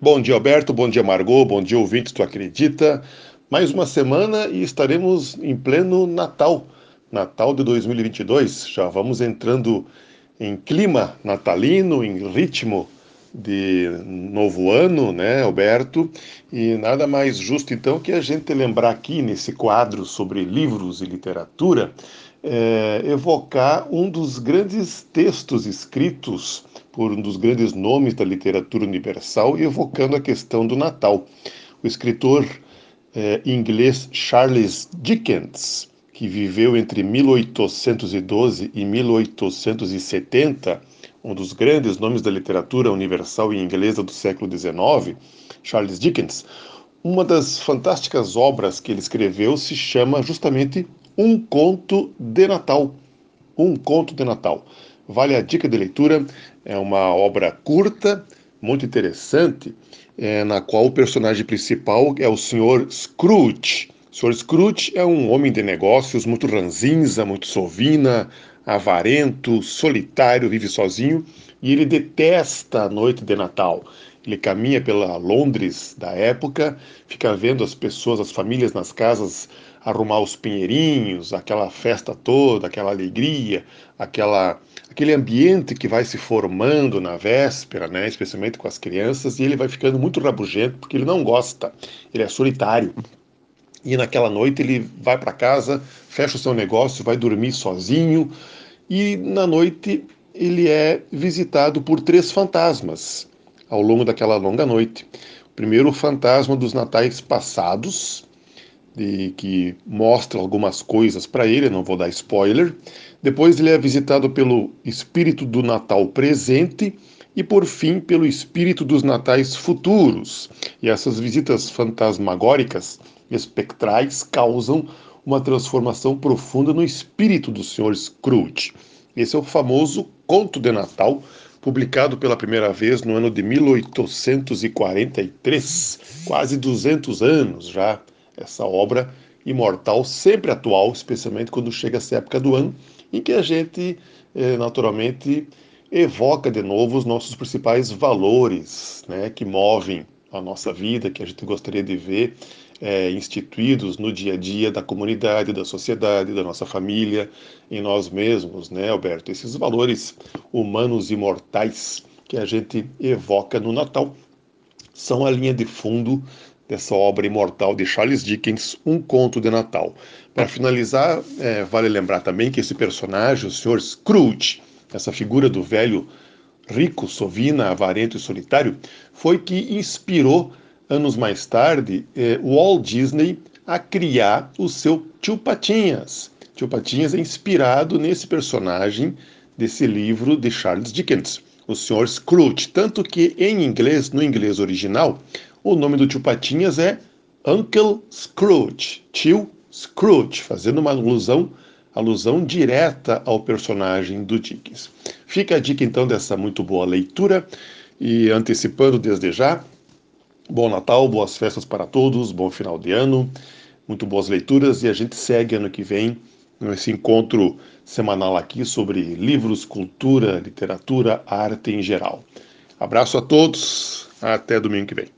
Bom dia, Alberto. Bom dia, Margot. Bom dia, ouvintes. Tu acredita? Mais uma semana e estaremos em pleno Natal. Natal de 2022. Já vamos entrando em clima natalino, em ritmo de novo ano, né, Alberto? E nada mais justo então que a gente lembrar aqui nesse quadro sobre livros e literatura, é, evocar um dos grandes textos escritos por um dos grandes nomes da literatura universal, evocando a questão do Natal. O escritor é, inglês Charles Dickens, que viveu entre 1812 e 1870, um dos grandes nomes da literatura universal e inglesa do século XIX, Charles Dickens, uma das fantásticas obras que ele escreveu se chama justamente Um Conto de Natal. Um Conto de Natal. Vale a dica de leitura, é uma obra curta, muito interessante, é, na qual o personagem principal é o Sr. Scrooge. O Sr. Scrooge é um homem de negócios muito ranzinza, muito sovina, avarento, solitário, vive sozinho e ele detesta a noite de Natal. Ele caminha pela Londres da época, fica vendo as pessoas, as famílias nas casas arrumar os pinheirinhos, aquela festa toda, aquela alegria, aquela aquele ambiente que vai se formando na véspera, né, especialmente com as crianças, e ele vai ficando muito rabugento porque ele não gosta, ele é solitário. E naquela noite ele vai para casa, fecha o seu negócio, vai dormir sozinho, e na noite ele é visitado por três fantasmas ao longo daquela longa noite. O primeiro, o fantasma dos natais passados, que mostra algumas coisas para ele, não vou dar spoiler. Depois ele é visitado pelo espírito do Natal presente e por fim pelo espírito dos natais futuros. E essas visitas fantasmagóricas, espectrais, causam uma transformação profunda no espírito do Sr. Scrooge. Esse é o famoso Conto de Natal, publicado pela primeira vez no ano de 1843, quase 200 anos já essa obra imortal, sempre atual, especialmente quando chega essa época do ano, em que a gente, eh, naturalmente, evoca de novo os nossos principais valores né, que movem a nossa vida, que a gente gostaria de ver é, instituídos no dia a dia da comunidade, da sociedade, da nossa família, em nós mesmos, né, Alberto? Esses valores humanos imortais que a gente evoca no Natal são a linha de fundo dessa obra imortal de Charles Dickens, Um Conto de Natal. Para finalizar, é, vale lembrar também que esse personagem, o Sr. Scrooge, essa figura do velho rico, sovina, avarento e solitário, foi que inspirou, anos mais tarde, é, Walt Disney a criar o seu Tio Patinhas. Tio Patinhas é inspirado nesse personagem desse livro de Charles Dickens, o Sr. Scrooge. Tanto que em inglês, no inglês original, o nome do tio Patinhas é Uncle Scrooge, tio Scrooge, fazendo uma alusão, alusão direta ao personagem do Dickens. Fica a dica então dessa muito boa leitura e antecipando desde já, bom Natal, boas festas para todos, bom final de ano, muito boas leituras e a gente segue ano que vem nesse encontro semanal aqui sobre livros, cultura, literatura, arte em geral. Abraço a todos, até domingo que vem.